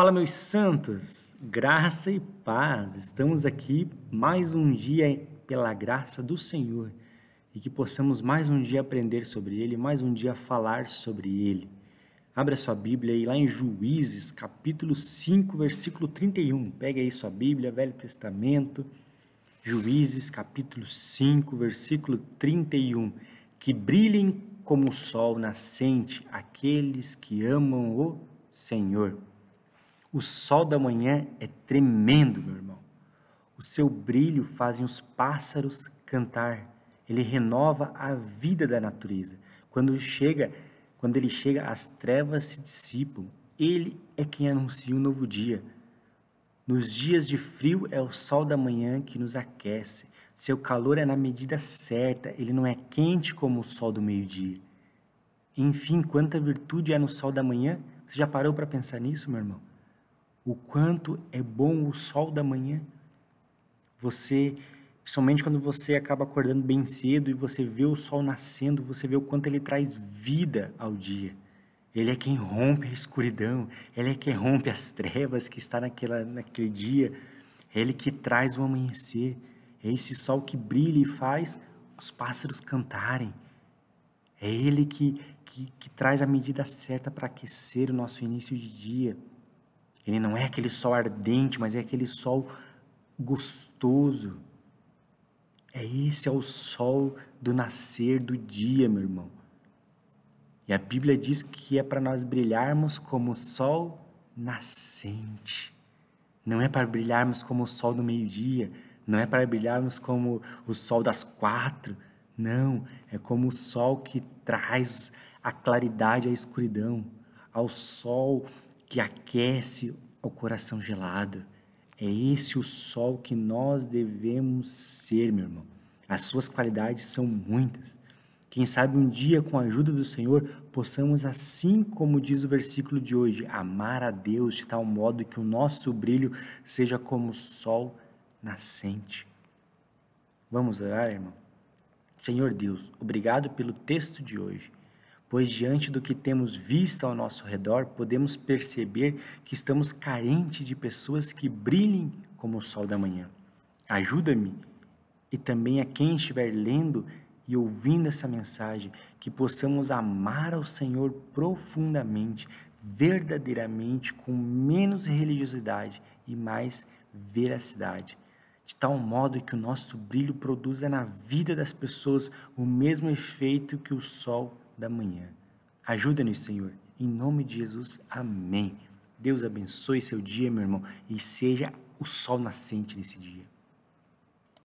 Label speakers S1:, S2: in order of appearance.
S1: Fala, meus santos, graça e paz. Estamos aqui mais um dia pela graça do Senhor e que possamos mais um dia aprender sobre Ele, mais um dia falar sobre Ele. Abra sua Bíblia aí lá em Juízes, capítulo 5, versículo 31. Pega aí sua Bíblia, Velho Testamento, Juízes, capítulo 5, versículo 31. Que brilhem como o sol nascente aqueles que amam o Senhor. O sol da manhã é tremendo, meu irmão. O seu brilho faz os pássaros cantar. Ele renova a vida da natureza. Quando chega, quando ele chega, as trevas se dissipam. Ele é quem anuncia um novo dia. Nos dias de frio é o sol da manhã que nos aquece. Seu calor é na medida certa, ele não é quente como o sol do meio-dia. Enfim, quanta virtude há no sol da manhã? Você já parou para pensar nisso, meu irmão? O quanto é bom o sol da manhã. Você, principalmente quando você acaba acordando bem cedo e você vê o sol nascendo, você vê o quanto ele traz vida ao dia. Ele é quem rompe a escuridão, ele é quem rompe as trevas que está naquela, naquele dia. É ele que traz o amanhecer. É esse sol que brilha e faz os pássaros cantarem. É ele que, que, que traz a medida certa para aquecer o nosso início de dia. Ele não é aquele sol ardente, mas é aquele sol gostoso. É esse é o sol do nascer do dia, meu irmão. E a Bíblia diz que é para nós brilharmos como o sol nascente. Não é para brilharmos como o sol do meio-dia, não é para brilharmos como o sol das quatro. Não, é como o sol que traz a claridade à escuridão, ao sol que aquece o coração gelado. É esse o sol que nós devemos ser, meu irmão. As suas qualidades são muitas. Quem sabe um dia, com a ajuda do Senhor, possamos, assim como diz o versículo de hoje, amar a Deus de tal modo que o nosso brilho seja como o sol nascente. Vamos orar, irmão? Senhor Deus, obrigado pelo texto de hoje pois diante do que temos visto ao nosso redor, podemos perceber que estamos carentes de pessoas que brilhem como o sol da manhã. Ajuda-me e também a quem estiver lendo e ouvindo essa mensagem, que possamos amar ao Senhor profundamente, verdadeiramente, com menos religiosidade e mais veracidade de tal modo que o nosso brilho produza na vida das pessoas o mesmo efeito que o sol da manhã. Ajuda-nos, Senhor. Em nome de Jesus, amém. Deus abençoe seu dia, meu irmão, e seja o sol nascente nesse dia.